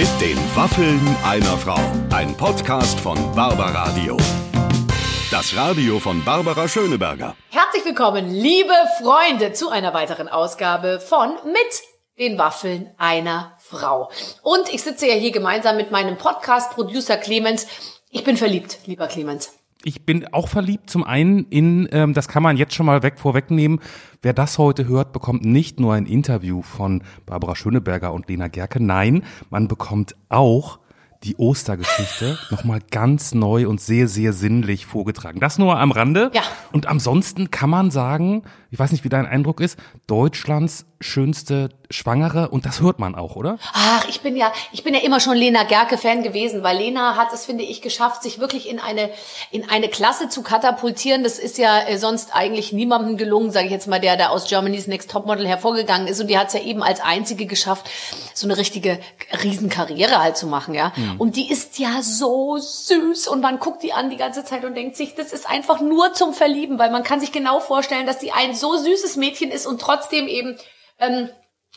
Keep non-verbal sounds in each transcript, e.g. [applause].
Mit den Waffeln einer Frau. Ein Podcast von Barbaradio. Das Radio von Barbara Schöneberger. Herzlich willkommen, liebe Freunde, zu einer weiteren Ausgabe von Mit den Waffeln einer Frau. Und ich sitze ja hier gemeinsam mit meinem Podcast-Producer Clemens. Ich bin verliebt, lieber Clemens. Ich bin auch verliebt. Zum einen in, ähm, das kann man jetzt schon mal weg vorwegnehmen. Wer das heute hört, bekommt nicht nur ein Interview von Barbara Schöneberger und Lena Gerke. Nein, man bekommt auch die Ostergeschichte [laughs] nochmal ganz neu und sehr, sehr sinnlich vorgetragen. Das nur am Rande. Ja. Und ansonsten kann man sagen, ich weiß nicht, wie dein Eindruck ist, Deutschlands schönste Schwangere und das hört man auch, oder? Ach, ich bin ja, ich bin ja immer schon Lena Gerke Fan gewesen, weil Lena hat es, finde ich, geschafft, sich wirklich in eine in eine Klasse zu katapultieren. Das ist ja äh, sonst eigentlich niemandem gelungen, sage ich jetzt mal, der da aus Germany's Next Topmodel hervorgegangen ist und die hat es ja eben als einzige geschafft, so eine richtige Riesenkarriere halt zu machen, ja. Mhm. Und die ist ja so süß und man guckt die an die ganze Zeit und denkt sich, das ist einfach nur zum Verlieben, weil man kann sich genau vorstellen, dass die ein so süßes Mädchen ist und trotzdem eben ähm,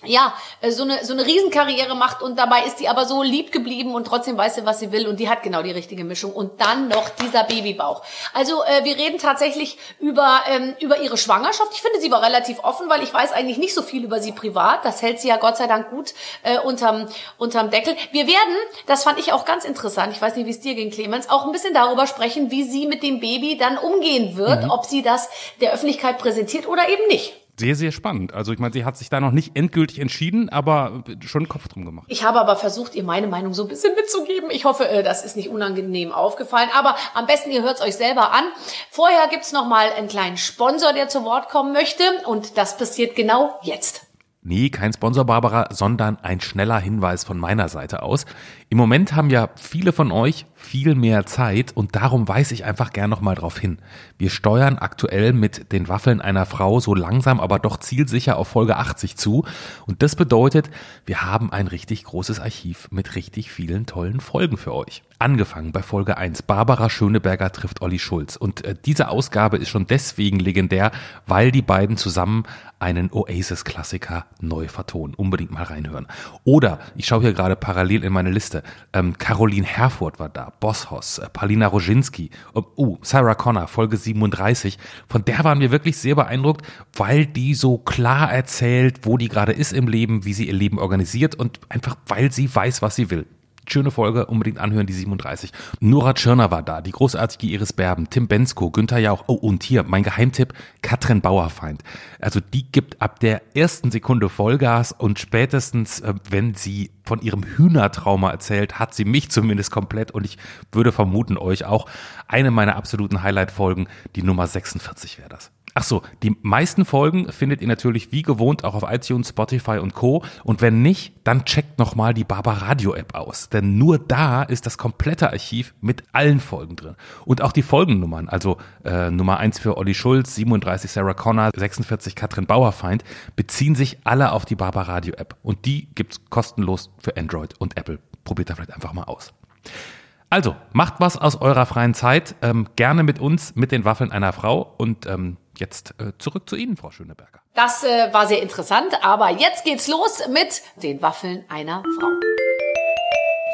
ja, äh, so eine, so eine Riesenkarriere macht und dabei ist die aber so lieb geblieben und trotzdem weiß sie, was sie will und die hat genau die richtige Mischung und dann noch dieser Babybauch. Also äh, wir reden tatsächlich über, ähm, über ihre Schwangerschaft. Ich finde, sie war relativ offen, weil ich weiß eigentlich nicht so viel über sie privat. Das hält sie ja Gott sei Dank gut äh, unterm, unterm Deckel. Wir werden, das fand ich auch ganz interessant, ich weiß nicht, wie es dir ging, Clemens, auch ein bisschen darüber sprechen, wie sie mit dem Baby dann umgehen wird, mhm. ob sie das der Öffentlichkeit präsentiert oder eben nicht sehr, sehr spannend. Also ich meine, sie hat sich da noch nicht endgültig entschieden, aber schon Kopf drum gemacht. Ich habe aber versucht, ihr meine Meinung so ein bisschen mitzugeben. Ich hoffe, äh, das ist nicht unangenehm aufgefallen. Aber am besten, ihr hört es euch selber an. Vorher gibt's noch mal einen kleinen Sponsor, der zu Wort kommen möchte. Und das passiert genau jetzt. Nee, kein Sponsor, Barbara, sondern ein schneller Hinweis von meiner Seite aus. Im Moment haben ja viele von euch viel mehr Zeit und darum weise ich einfach gern nochmal drauf hin. Wir steuern aktuell mit den Waffeln einer Frau so langsam, aber doch zielsicher auf Folge 80 zu. Und das bedeutet, wir haben ein richtig großes Archiv mit richtig vielen tollen Folgen für euch. Angefangen bei Folge 1. Barbara Schöneberger trifft Olli Schulz. Und äh, diese Ausgabe ist schon deswegen legendär, weil die beiden zusammen einen Oasis-Klassiker neu vertonen. Unbedingt mal reinhören. Oder, ich schaue hier gerade parallel in meine Liste, ähm, Caroline Herfurth war da, Bosshaus, äh, Paulina Roginski, oh, uh, Sarah Connor, Folge 37. Von der waren wir wirklich sehr beeindruckt, weil die so klar erzählt, wo die gerade ist im Leben, wie sie ihr Leben organisiert und einfach, weil sie weiß, was sie will. Schöne Folge, unbedingt anhören, die 37. Nora Tschirner war da, die großartige Iris Berben, Tim Bensko, Günther Jauch, oh und hier, mein Geheimtipp, Katrin Bauerfeind. Also die gibt ab der ersten Sekunde Vollgas und spätestens, äh, wenn sie von ihrem Hühnertrauma erzählt, hat sie mich zumindest komplett und ich würde vermuten euch auch. Eine meiner absoluten Highlight-Folgen, die Nummer 46 wäre das. Ach so, die meisten Folgen findet ihr natürlich wie gewohnt auch auf iTunes, Spotify und Co. Und wenn nicht, dann checkt nochmal die Barber Radio App aus. Denn nur da ist das komplette Archiv mit allen Folgen drin. Und auch die Folgennummern, also äh, Nummer 1 für Olli Schulz, 37 Sarah Connor, 46 Katrin Bauerfeind, beziehen sich alle auf die Barber Radio App. Und die gibt's kostenlos für Android und Apple. Probiert da vielleicht einfach mal aus. Also, macht was aus eurer freien Zeit. Ähm, gerne mit uns, mit den Waffeln einer Frau. Und ähm, jetzt äh, zurück zu Ihnen, Frau Schöneberger. Das äh, war sehr interessant, aber jetzt geht's los mit den Waffeln einer Frau.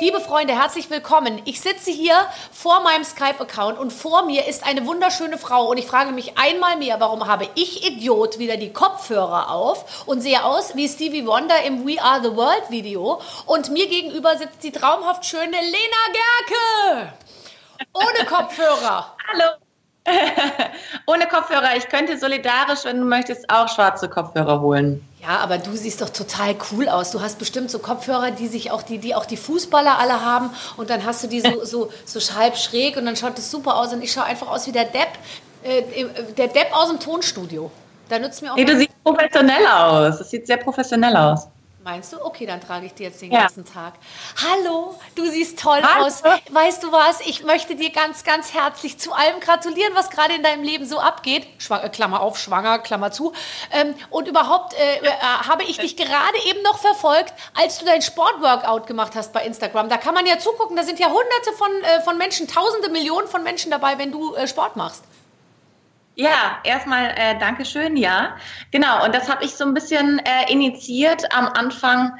Liebe Freunde, herzlich willkommen. Ich sitze hier vor meinem Skype-Account und vor mir ist eine wunderschöne Frau und ich frage mich einmal mehr, warum habe ich Idiot wieder die Kopfhörer auf und sehe aus wie Stevie Wonder im We Are the World Video und mir gegenüber sitzt die traumhaft schöne Lena Gerke. Ohne Kopfhörer. Hallo. Ohne Kopfhörer. Ich könnte solidarisch, wenn du möchtest, auch schwarze Kopfhörer holen. Ja, aber du siehst doch total cool aus. Du hast bestimmt so Kopfhörer, die sich auch die, die auch die Fußballer alle haben. Und dann hast du die so, so, so halb schräg und dann schaut das super aus. Und ich schaue einfach aus wie der Depp, äh, der Depp aus dem Tonstudio. Da nützt mir auch. Nee, du siehst professionell aus. Das sieht sehr professionell aus. Meinst du? Okay, dann trage ich dir jetzt den ja. ganzen Tag. Hallo, du siehst toll Hallo. aus. Weißt du was? Ich möchte dir ganz, ganz herzlich zu allem gratulieren, was gerade in deinem Leben so abgeht. Schwang, äh, Klammer auf, schwanger, Klammer zu. Ähm, und überhaupt äh, äh, habe ich dich gerade eben noch verfolgt, als du dein Sportworkout gemacht hast bei Instagram. Da kann man ja zugucken, da sind ja hunderte von, äh, von Menschen, tausende Millionen von Menschen dabei, wenn du äh, Sport machst. Ja, erstmal äh, Dankeschön, ja. Genau, und das habe ich so ein bisschen äh, initiiert am Anfang.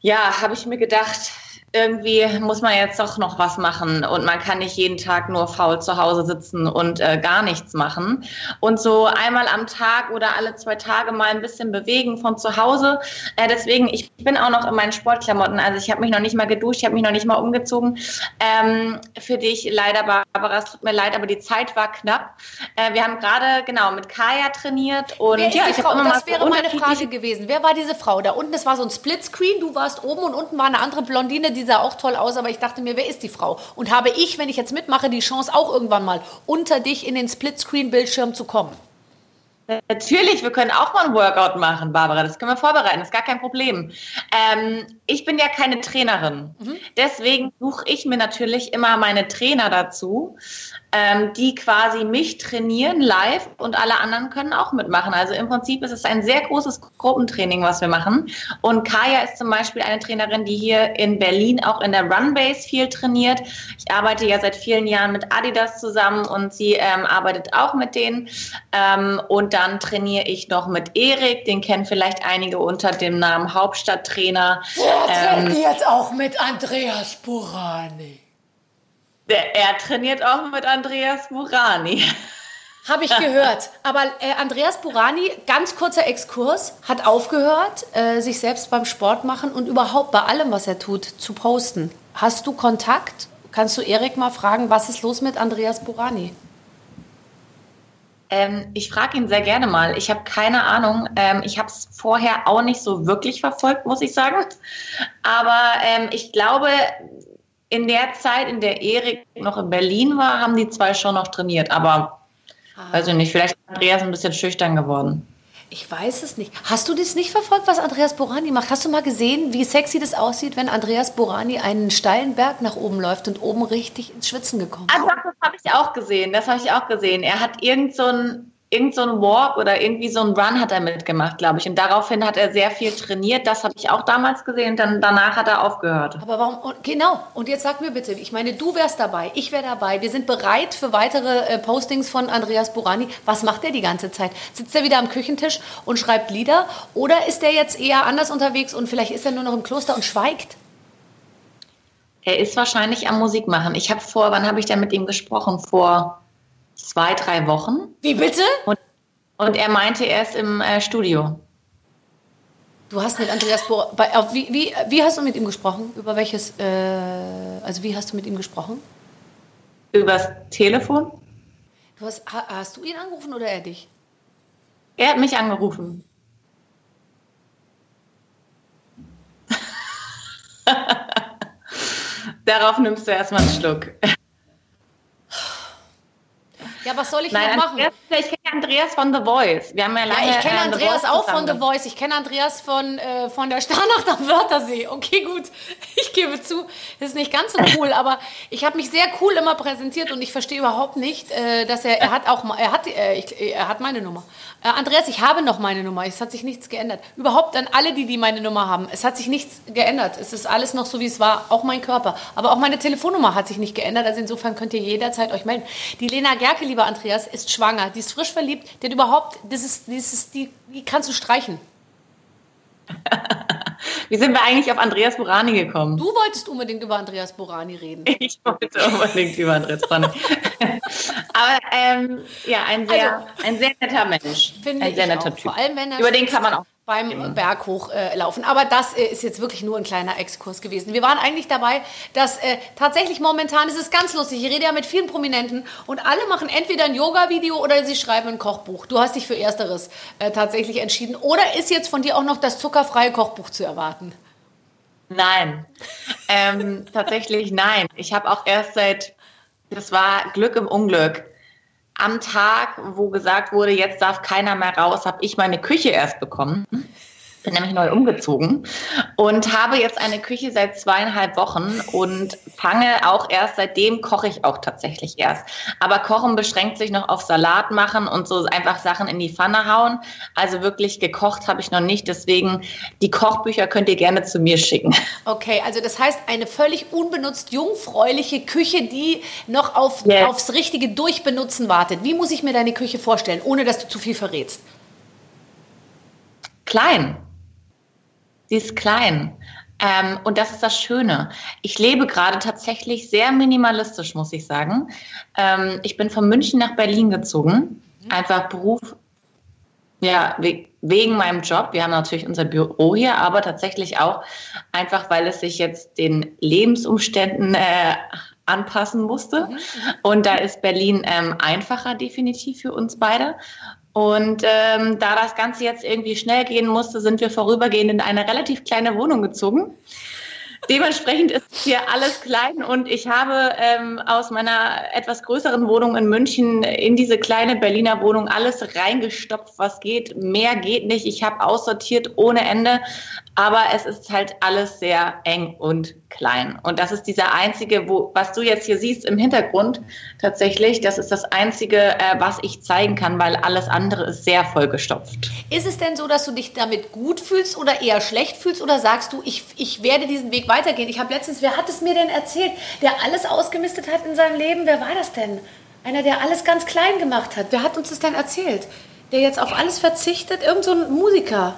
Ja, habe ich mir gedacht, irgendwie muss man jetzt doch noch was machen und man kann nicht jeden Tag nur faul zu Hause sitzen und äh, gar nichts machen. Und so einmal am Tag oder alle zwei Tage mal ein bisschen bewegen von zu Hause. Äh, deswegen, ich bin auch noch in meinen Sportklamotten. Also ich habe mich noch nicht mal geduscht, ich habe mich noch nicht mal umgezogen. Ähm, für dich leider, Barbara, es tut mir leid, aber die Zeit war knapp. Äh, wir haben gerade genau mit Kaya trainiert und Wer ja, ich Frau? immer Das mal wäre meine Frage gewesen. Wer war diese Frau? Da unten, das war so ein Splitscreen. Du warst oben und unten war eine andere Blondine, die sah auch toll aus, aber ich dachte mir, wer ist die Frau? Und habe ich, wenn ich jetzt mitmache, die Chance auch irgendwann mal unter dich in den Splitscreen-Bildschirm zu kommen? Natürlich, wir können auch mal ein Workout machen, Barbara. Das können wir vorbereiten, das ist gar kein Problem. Ähm, ich bin ja keine Trainerin. Deswegen suche ich mir natürlich immer meine Trainer dazu, ähm, die quasi mich trainieren live und alle anderen können auch mitmachen. Also im Prinzip ist es ein sehr großes Gruppentraining, was wir machen. Und Kaya ist zum Beispiel eine Trainerin, die hier in Berlin auch in der Runbase viel trainiert. Ich arbeite ja seit vielen Jahren mit Adidas zusammen und sie ähm, arbeitet auch mit denen. Ähm, und dann trainiere ich noch mit Erik, den kennen vielleicht einige unter dem Namen Hauptstadttrainer. Ähm, jetzt auch mit Andreas Burani. Der, er trainiert auch mit Andreas Burani. Habe ich gehört. Aber äh, Andreas Burani, ganz kurzer Exkurs, hat aufgehört, äh, sich selbst beim Sport machen und überhaupt bei allem, was er tut, zu posten. Hast du Kontakt? Kannst du Erik mal fragen, was ist los mit Andreas Burani? Ähm, ich frage ihn sehr gerne mal. Ich habe keine Ahnung. Ähm, ich habe es vorher auch nicht so wirklich verfolgt, muss ich sagen. Aber ähm, ich glaube, in der Zeit, in der Erik noch in Berlin war, haben die zwei schon noch trainiert. Aber weiß ich nicht, vielleicht ist Andreas ein bisschen schüchtern geworden. Ich weiß es nicht. Hast du das nicht verfolgt, was Andreas Burani macht? Hast du mal gesehen, wie sexy das aussieht, wenn Andreas Burani einen steilen Berg nach oben läuft und oben richtig ins Schwitzen gekommen ist? Ah, doch, das habe ich auch gesehen. Das habe ich auch gesehen. Er hat irgend so ein irgend so ein Walk oder irgendwie so ein Run hat er mitgemacht, glaube ich. Und daraufhin hat er sehr viel trainiert. Das habe ich auch damals gesehen. Dann danach hat er aufgehört. Aber warum? Genau. Und jetzt sag mir bitte, ich meine, du wärst dabei, ich wäre dabei. Wir sind bereit für weitere äh, Postings von Andreas Burani. Was macht er die ganze Zeit? Sitzt er wieder am Küchentisch und schreibt Lieder? Oder ist er jetzt eher anders unterwegs und vielleicht ist er nur noch im Kloster und schweigt? Er ist wahrscheinlich am Musik machen. Ich habe vor, wann habe ich denn mit ihm gesprochen? Vor zwei, drei Wochen. Wie bitte? Und, und er meinte, er ist im äh, Studio. Du hast mit Andreas Burani, wie, wie, wie hast du mit ihm gesprochen? Über welches, äh, also wie hast du mit ihm gesprochen? Übers Telefon. Du hast, ha- hast du ihn angerufen oder er dich? Er hat mich angerufen. [laughs] Darauf nimmst du erstmal einen Schluck. Ja, was soll ich Nein, noch machen? Andreas, ich kenne Andreas von The Voice. Wir haben ja lange. Ja, ich kenne Andreas auch von zusammen The Voice. Ich kenne Andreas von, äh, von der Starnacht am Wörthersee. Okay, gut. [laughs] Ich gebe zu, das ist nicht ganz so cool, aber ich habe mich sehr cool immer präsentiert und ich verstehe überhaupt nicht, äh, dass er, er hat auch, er hat, äh, ich, er hat meine Nummer. Äh, Andreas, ich habe noch meine Nummer. Es hat sich nichts geändert. Überhaupt an alle, die, die meine Nummer haben. Es hat sich nichts geändert. Es ist alles noch so, wie es war. Auch mein Körper. Aber auch meine Telefonnummer hat sich nicht geändert. Also insofern könnt ihr jederzeit euch melden. Die Lena Gerke, lieber Andreas, ist schwanger. Die ist frisch verliebt. Die überhaupt, das ist, das ist die, die kannst du streichen. [laughs] Wie sind wir eigentlich auf Andreas Burani gekommen? Du wolltest unbedingt über Andreas Borani reden. [laughs] Ich wollte unbedingt über Andreas Burani. Aber ähm, ja, ein sehr, Also, ein sehr netter Mensch. Finde ein sehr netter auch. Typ. Vor allem, wenn er über den kann man auch. Beim Berg hochlaufen. Äh, laufen. Aber das äh, ist jetzt wirklich nur ein kleiner Exkurs gewesen. Wir waren eigentlich dabei, dass äh, tatsächlich momentan ist es ganz lustig. Ich rede ja mit vielen Prominenten und alle machen entweder ein Yoga-Video oder sie schreiben ein Kochbuch. Du hast dich für Ersteres äh, tatsächlich entschieden. Oder ist jetzt von dir auch noch das zuckerfreie Kochbuch zu erwarten? Nein. ähm, tatsächlich nein. Ich habe auch erst seit, das war Glück im Unglück. Am Tag, wo gesagt wurde, jetzt darf keiner mehr raus, habe ich meine Küche erst bekommen. Bin nämlich neu umgezogen und habe jetzt eine Küche seit zweieinhalb Wochen und fange auch erst seitdem koche ich auch tatsächlich erst. Aber Kochen beschränkt sich noch auf Salat machen und so einfach Sachen in die Pfanne hauen. Also wirklich gekocht habe ich noch nicht. Deswegen die Kochbücher könnt ihr gerne zu mir schicken. Okay, also das heißt eine völlig unbenutzt, jungfräuliche Küche, die noch auf, Yes. aufs richtige Durchbenutzen wartet. Wie muss ich mir deine Küche vorstellen, ohne dass du zu viel verrätst? Klein. Sie ist klein. Ähm, und das ist das Schöne. Ich lebe gerade tatsächlich sehr minimalistisch, muss ich sagen. Ähm, ich bin von München nach Berlin gezogen. Mhm. Einfach Beruf, ja, wegen meinem Job. Wir haben natürlich unser Büro hier, aber tatsächlich auch einfach, weil es sich jetzt den Lebensumständen äh, anpassen musste. Mhm. Und da ist Berlin ähm, einfacher definitiv für uns beide. Und ähm, da das Ganze jetzt irgendwie schnell gehen musste, sind wir vorübergehend in eine relativ kleine Wohnung gezogen. Dementsprechend ist hier alles klein und ich habe ähm, aus meiner etwas größeren Wohnung in München in diese kleine Berliner Wohnung alles reingestopft, was geht. Mehr geht nicht. Ich habe aussortiert ohne Ende, aber es ist halt alles sehr eng und klein. Und das ist dieser einzige, wo, was du jetzt hier siehst im Hintergrund tatsächlich, das ist das einzige, äh, was ich zeigen kann, weil alles andere ist sehr vollgestopft. Ist es denn so, dass du dich damit gut fühlst oder eher schlecht fühlst oder sagst du, ich, ich werde diesen Weg weitergehen? Ich habe letztens, wer hat es mir denn erzählt, der alles ausgemistet hat in seinem Leben? Wer war das denn? Einer, der alles ganz klein gemacht hat. Wer hat uns das denn erzählt? Der jetzt auf alles verzichtet? Irgend so ein Musiker.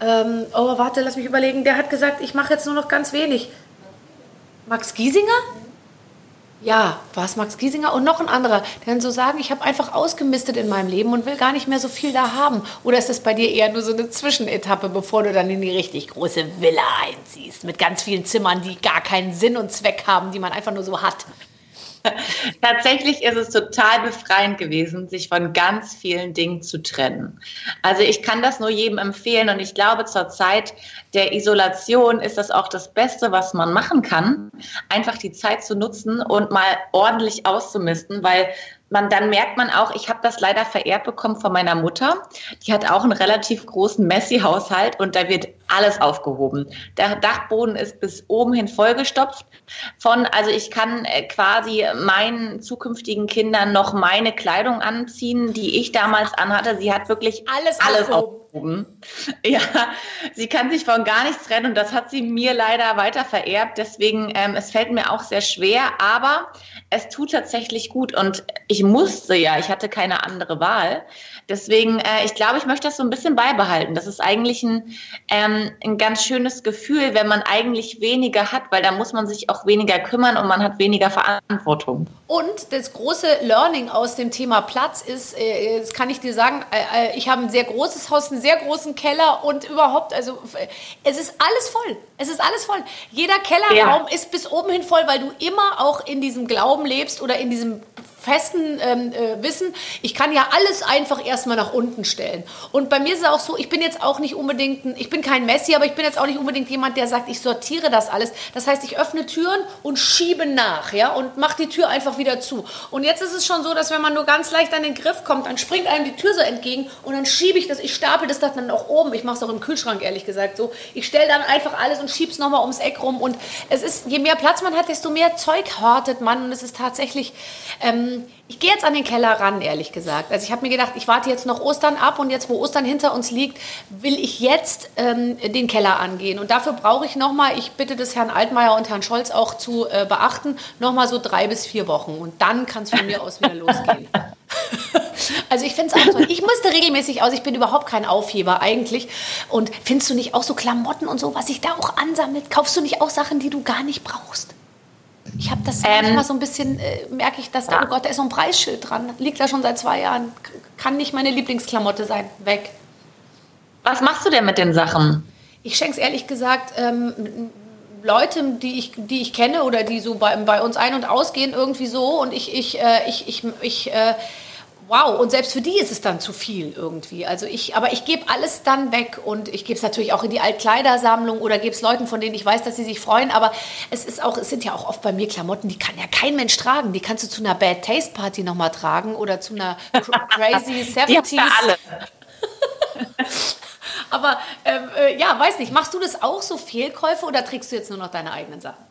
Ähm, oh, warte, lass mich überlegen. Der hat gesagt, ich mache jetzt nur noch ganz wenig. Max Giesinger? Ja, war es Max Giesinger und noch ein anderer, der dann so sagen, ich habe einfach ausgemistet in meinem Leben und will gar nicht mehr so viel da haben. Oder ist das bei dir eher nur so eine Zwischenetappe, bevor du dann in die richtig große Villa einziehst, mit ganz vielen Zimmern, die gar keinen Sinn und Zweck haben, die man einfach nur so hat? [laughs] Tatsächlich ist es total befreiend gewesen, sich von ganz vielen Dingen zu trennen. Also ich kann das nur jedem empfehlen und ich glaube, zur Zeit der Isolation ist das auch das Beste, was man machen kann, einfach die Zeit zu nutzen und mal ordentlich auszumisten, weil man, dann merkt man auch, ich habe das leider vererbt bekommen von meiner Mutter. Die hat auch einen relativ großen Messi-Haushalt und da wird alles aufgehoben. Der Dachboden ist bis oben hin vollgestopft. Von, also ich kann äh, quasi meinen zukünftigen Kindern noch meine Kleidung anziehen, die ich damals anhatte. Sie hat wirklich alles, alles aufgehoben. [laughs] Ja, sie kann sich von gar nichts trennen und das hat sie mir leider weiter vererbt. Deswegen, ähm, es fällt mir auch sehr schwer, aber es tut tatsächlich gut und ich musste ja, ich hatte keine andere Wahl. Deswegen, äh, ich glaube, ich möchte das so ein bisschen beibehalten. Das ist eigentlich ein, ähm, ein ganz schönes Gefühl, wenn man eigentlich weniger hat, weil da muss man sich auch weniger kümmern und man hat weniger Verantwortung. Und das große Learning aus dem Thema Platz ist, äh, das kann ich dir sagen, äh, äh, ich habe ein sehr großes Haus, einen sehr großen Keller und überhaupt, also es ist alles voll. Es ist alles voll. Jeder Kellerraum ja. ist bis oben hin voll, weil du immer auch in diesem Glauben lebst oder in diesem festen ähm, äh, Wissen, ich kann ja alles einfach erstmal nach unten stellen. Und bei mir ist es auch so, ich bin jetzt auch nicht unbedingt, ein, ich bin kein Messi, aber ich bin jetzt auch nicht unbedingt jemand, der sagt, ich sortiere das alles. Das heißt, ich öffne Türen und schiebe nach, ja, und mache die Tür einfach wieder zu. Und jetzt ist es schon so, dass wenn man nur ganz leicht an den Griff kommt, dann springt einem die Tür so entgegen und dann schiebe ich das, ich stapel das dann auch oben. Ich mache es auch im Kühlschrank, ehrlich gesagt, so. Ich stelle dann einfach alles und schiebe es nochmal ums Eck rum. Und es ist, je mehr Platz man hat, desto mehr Zeug hortet man. Und es ist tatsächlich, ähm, ich gehe jetzt an den Keller ran, ehrlich gesagt. Also ich habe mir gedacht, ich warte jetzt noch Ostern ab und jetzt, wo Ostern hinter uns liegt, will ich jetzt ähm, den Keller angehen. Und dafür brauche ich nochmal, ich bitte das Herrn Altmaier und Herrn Scholz auch zu äh, beachten, nochmal so drei bis vier Wochen. Und dann kann es von mir aus wieder [laughs] losgehen. [laughs] also ich finde es auch toll. Ich müsste regelmäßig aus, ich bin überhaupt kein Aufheber eigentlich. Und findest du nicht auch so Klamotten und so, was sich da auch ansammelt? Kaufst du nicht auch Sachen, die du gar nicht brauchst? Ich habe das ähm, manchmal so ein bisschen, äh, merke ich, dass da, oh Gott, da ist so ein Preisschild dran. Liegt da schon seit zwei Jahren. Kann nicht meine Lieblingsklamotte sein. Weg. Was machst du denn mit den Sachen? Ich schenke es ehrlich gesagt ähm, Leute, die ich, die ich kenne oder die so bei, bei uns ein- und ausgehen, irgendwie so. Und ich, ich, äh, ich, ich, ich äh, wow, und selbst für die ist es dann zu viel irgendwie. Also ich, aber ich gebe alles dann weg und ich gebe es natürlich auch in die Altkleidersammlung oder gebe es Leuten, von denen ich weiß, dass sie sich freuen. Aber es ist auch, es sind ja auch oft bei mir Klamotten, die kann ja kein Mensch tragen. Die kannst du zu einer Bad Taste Party nochmal tragen oder zu einer [laughs] Crazy 70s. Die alle. [laughs] aber ähm, äh, ja, weiß nicht, machst du das auch so Fehlkäufe oder trägst du jetzt nur noch deine eigenen Sachen?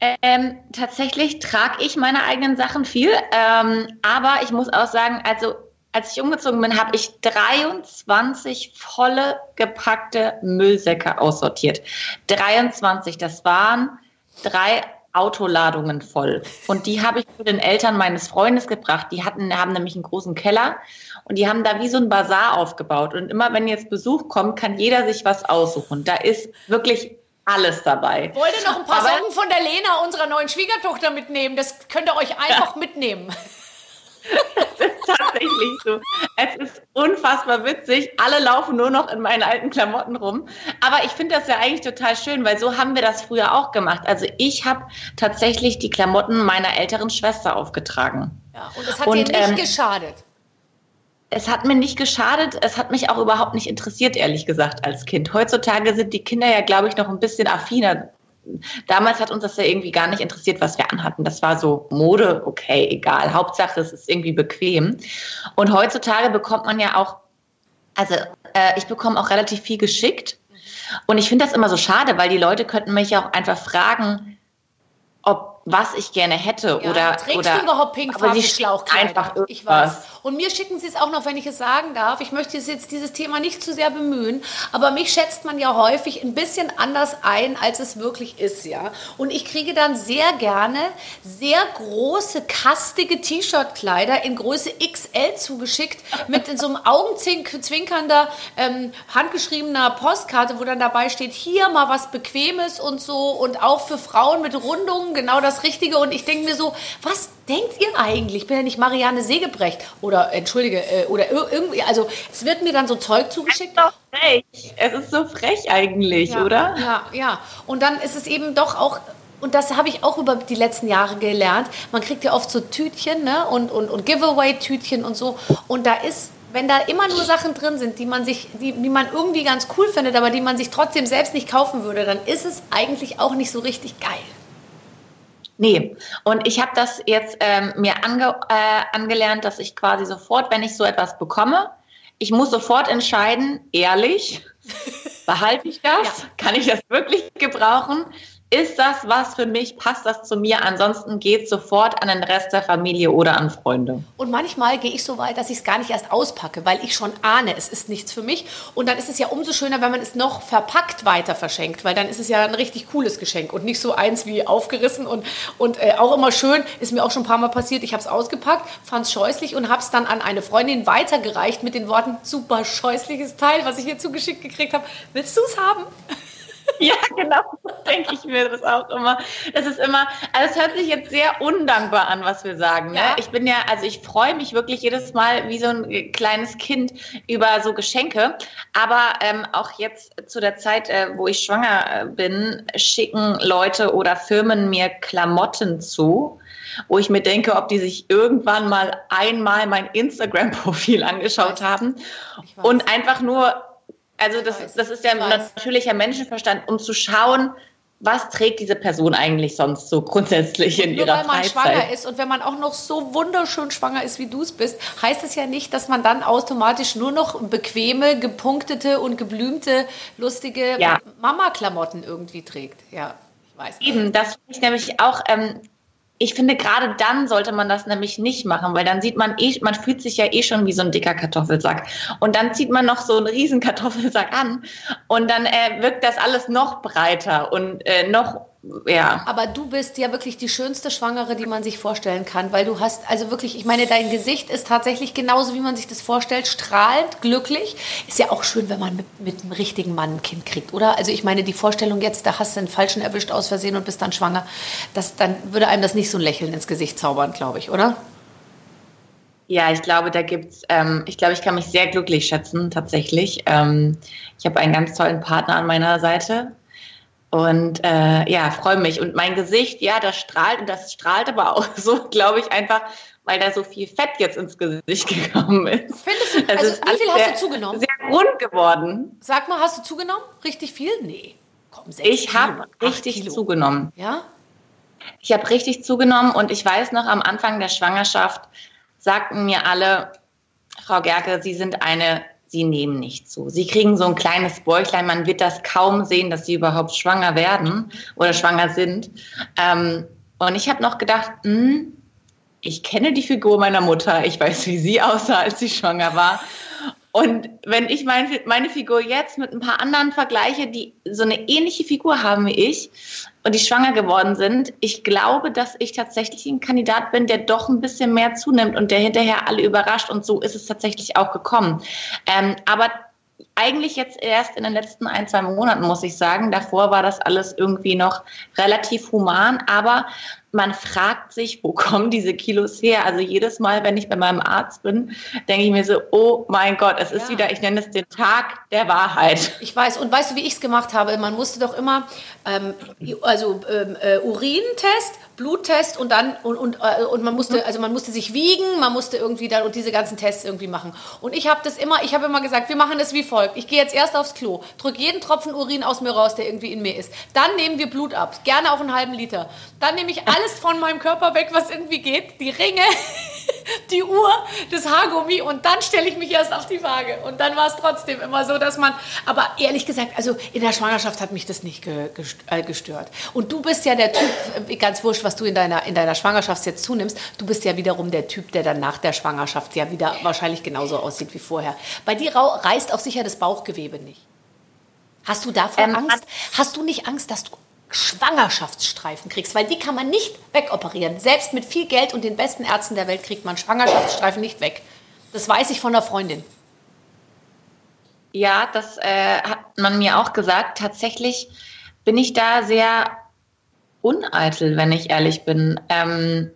Ähm, tatsächlich trage ich meine eigenen Sachen viel, ähm, aber ich muss auch sagen, also als ich umgezogen bin, habe ich 23 volle gepackte Müllsäcke aussortiert. 23, das waren drei Autoladungen voll. Und die habe ich zu den Eltern meines Freundes gebracht. Die hatten, haben nämlich einen großen Keller und die haben da wie so ein Bazar aufgebaut. Und immer wenn jetzt Besuch kommt, kann jeder sich was aussuchen. Da ist wirklich alles dabei. Wollt ihr noch ein paar Aber Socken von der Lena, unserer neuen Schwiegertochter, mitnehmen? Das könnt ihr euch einfach [laughs] mitnehmen. Das ist tatsächlich so. Es ist unfassbar witzig. Alle laufen nur noch in meinen alten Klamotten rum. Aber ich finde das ja eigentlich total schön, weil so haben wir das früher auch gemacht. Also ich habe tatsächlich die Klamotten meiner älteren Schwester aufgetragen. Ja, und es hat und, dir nicht ähm, geschadet. Es hat mir nicht geschadet. Es hat mich auch überhaupt nicht interessiert, ehrlich gesagt, als Kind. Heutzutage sind die Kinder ja, glaube ich, noch ein bisschen affiner damals hat uns das ja irgendwie gar nicht interessiert, was wir anhatten. Das war so Mode, okay, egal. Hauptsache, es ist irgendwie bequem. Und heutzutage bekommt man ja auch, also äh, ich bekomme auch relativ viel geschickt. Und ich finde das immer so schade, weil die Leute könnten mich ja auch einfach fragen, ob was ich gerne hätte ja, oder trägst oder du überhaupt pinkfarbene Schlauchkleider? Einfach irgendwas. Ich weiß. Und mir schicken sie es auch noch, wenn ich es sagen darf. Ich möchte jetzt dieses Thema nicht zu sehr bemühen, aber mich schätzt man ja häufig ein bisschen anders ein, als es wirklich ist, ja. Und ich kriege dann sehr gerne sehr große, kastige T-Shirt-Kleider in Größe XL zugeschickt mit in so einem augenzwinkernder, ähm, handgeschriebener Postkarte, wo dann dabei steht, hier mal was Bequemes und so und auch für Frauen mit Rundungen genau das Richtige. Und ich denke mir so, was denkt ihr eigentlich? Ich bin ja nicht Marianne Segebrecht oder entschuldige äh, oder irgendwie. Also es wird mir dann so Zeug zugeschickt. Es ist doch frech. Es ist so frech eigentlich, ja, oder? Ja, ja. Und dann ist es eben doch auch und das habe ich auch über die letzten Jahre gelernt. Man kriegt ja oft so Tütchen ne? und, und, und Giveaway-Tütchen und so. Und da ist, wenn da immer nur Sachen drin sind, die man sich, die, die man irgendwie ganz cool findet, aber die man sich trotzdem selbst nicht kaufen würde, dann ist es eigentlich auch nicht so richtig geil. Nee, und ich habe das jetzt ähm, mir ange, äh, angelernt, dass ich quasi sofort, wenn ich so etwas bekomme, ich muss sofort entscheiden, ehrlich, [laughs] behalte ich das? Ja. Kann ich das wirklich gebrauchen? Ist das was für mich? Passt das zu mir? Ansonsten geht sofort an den Rest der Familie oder an Freunde. Und manchmal gehe ich so weit, dass ich es gar nicht erst auspacke, weil ich schon ahne, es ist nichts für mich. Und dann ist es ja umso schöner, wenn man es noch verpackt weiter verschenkt, weil dann ist es ja ein richtig cooles Geschenk und nicht so eins wie aufgerissen. Und, und äh, auch immer schön, ist mir auch schon ein paar Mal passiert, ich habe es ausgepackt, fand es scheußlich und habe es dann an eine Freundin weitergereicht mit den Worten, super scheußliches Teil, was ich hier zugeschickt gekriegt habe. Willst du es haben? [laughs] Ja, genau, denke ich mir das auch immer. Das ist immer, also es hört sich jetzt sehr undankbar an, was wir sagen. Ne? Ja. Ich bin ja, also ich freue mich wirklich jedes Mal wie so ein kleines Kind über so Geschenke. Aber ähm, auch jetzt zu der Zeit, äh, wo ich schwanger äh, bin, schicken Leute oder Firmen mir Klamotten zu wo ich mir denke, ob die sich irgendwann mal einmal mein Instagram-Profil angeschaut haben und einfach nur also das, das ist ja ein natürlicher Menschenverstand, um zu schauen, was trägt diese Person eigentlich sonst so grundsätzlich in Nur ihrer Freizeit? Nur weil man schwanger ist und wenn man auch noch so wunderschön schwanger ist, wie du es bist, heißt es ja nicht, dass man dann automatisch nur noch bequeme, gepunktete und geblümte, lustige ja. Mama-Klamotten irgendwie trägt. Ja, ich weiß. Eben, das finde ich nämlich auch ähm, ich finde, gerade dann sollte man das nämlich nicht machen, weil dann sieht man eh, man fühlt sich ja eh schon wie so ein dicker Kartoffelsack. Und dann zieht man noch so einen riesen Kartoffelsack an und dann äh, wirkt das alles noch breiter und äh, noch ja. Aber du bist ja wirklich die schönste Schwangere, die man sich vorstellen kann, weil du hast, also wirklich, ich meine, dein Gesicht ist tatsächlich genauso, wie man sich das vorstellt, strahlend, glücklich. Ist ja auch schön, wenn man mit, mit einem richtigen Mann ein Kind kriegt, oder? Also ich meine, die Vorstellung jetzt, da hast du einen Falschen erwischt aus Versehen und bist dann schwanger, das, dann würde einem das nicht so ein Lächeln ins Gesicht zaubern, glaube ich, oder? Ja, ich glaube, da gibt's, ähm, ich glaube, ich kann mich sehr glücklich schätzen, tatsächlich. Ähm, ich habe einen ganz tollen Partner an meiner Seite, und äh, ja, freue mich. Und mein Gesicht, ja, das strahlt und das strahlt aber auch [laughs] so, glaube ich, einfach, weil da so viel Fett jetzt ins Gesicht [laughs] gekommen ist. Findest du, also wie viel hast du zugenommen? Sehr rund geworden. Sag mal, hast du zugenommen? Richtig viel? Nee. Komm, ich habe richtig Kilo. zugenommen. Ja? Ich habe richtig zugenommen und ich weiß noch, am Anfang der Schwangerschaft sagten mir alle, Frau Gerke, Sie sind eine sie nehmen nicht zu. Sie kriegen so ein kleines Bäuchlein, man wird das kaum sehen, dass sie überhaupt schwanger werden oder schwanger sind. Ähm, und ich habe noch gedacht, mh, hm, ich kenne die Figur meiner Mutter, ich weiß, wie sie aussah, als sie schwanger war. Und wenn ich mein, meine Figur jetzt mit ein paar anderen vergleiche, die so eine ähnliche Figur haben wie ich und die schwanger geworden sind, ich glaube, dass ich tatsächlich ein Kandidat bin, der doch ein bisschen mehr zunimmt und der hinterher alle überrascht. Und so ist es tatsächlich auch gekommen. Ähm, aber eigentlich jetzt erst in den letzten ein, zwei Monaten, muss ich sagen. Davor war das alles irgendwie noch relativ human, aber man fragt sich, wo kommen diese Kilos her? Also jedes Mal, wenn ich bei meinem Arzt bin, denke ich mir so, oh mein Gott, es ist ja. wieder, ich nenne es den Tag der Wahrheit. Ich weiß, und weißt du, wie ich es gemacht habe? Man musste doch immer, ähm, also ähm, äh, Urintest, Bluttest und dann und, und, äh, und man musste also man musste sich wiegen, man musste irgendwie dann und diese ganzen Tests irgendwie machen. Und ich habe das immer, ich habe immer gesagt, wir machen das wie folgt. Ich gehe jetzt erst aufs Klo, drücke jeden Tropfen Urin aus mir raus, der irgendwie in mir ist. Dann nehmen wir Blut ab, gerne auch einen halben Liter. Dann nehme ich alles von meinem Körper weg, was irgendwie geht, die Ringe, [laughs] [laughs] die Uhr, das Haargummi und dann stelle ich mich erst auf die Waage. Und dann war es trotzdem immer so, dass man, aber ehrlich gesagt, also in der Schwangerschaft hat mich das nicht äh, gestört. Und du bist ja der Typ, äh, ganz wurscht, was du in deiner, in deiner Schwangerschaft jetzt zunimmst, du bist ja wiederum der Typ, der dann nach der Schwangerschaft ja wieder wahrscheinlich genauso aussieht wie vorher. Bei dir reißt auch sicher das Bauchgewebe nicht. Hast du davor ähm, Angst? Hast du nicht Angst, dass du Schwangerschaftsstreifen kriegst, weil die kann man nicht wegoperieren. Selbst mit viel Geld und den besten Ärzten der Welt kriegt man Schwangerschaftsstreifen nicht weg. Das weiß ich von einer Freundin. Ja, das äh, hat man mir auch gesagt. Tatsächlich bin ich da sehr uneitel, wenn ich ehrlich bin. Ähm,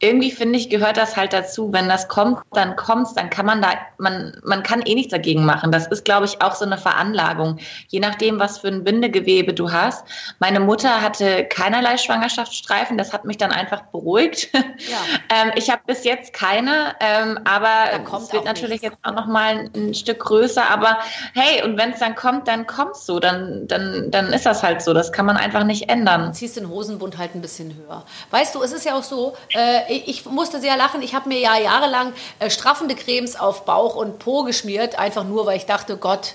irgendwie finde ich, gehört das halt dazu. Wenn das kommt, dann kommt's, dann kann man da, man, man kann eh nichts dagegen machen. Das ist, glaube ich, auch so eine Veranlagung. Je nachdem, was für ein Bindegewebe du hast. Meine Mutter hatte keinerlei Schwangerschaftsstreifen, das hat mich dann einfach beruhigt. Ja. [laughs] ähm, ich habe bis jetzt keine, ähm, aber es wird natürlich nichts. jetzt auch noch mal ein, Stück größer. Aber hey, und wenn es dann kommt, dann kommt's so. Dann, dann, dann ist das halt so. Das kann man einfach nicht ändern. Dann ziehst den Hosenbund halt ein bisschen höher. Weißt du, es ist ja auch so, äh, ich musste sehr lachen. Ich habe mir ja jahrelang äh, straffende Cremes auf Bauch und Po geschmiert, einfach nur, weil ich dachte, Gott,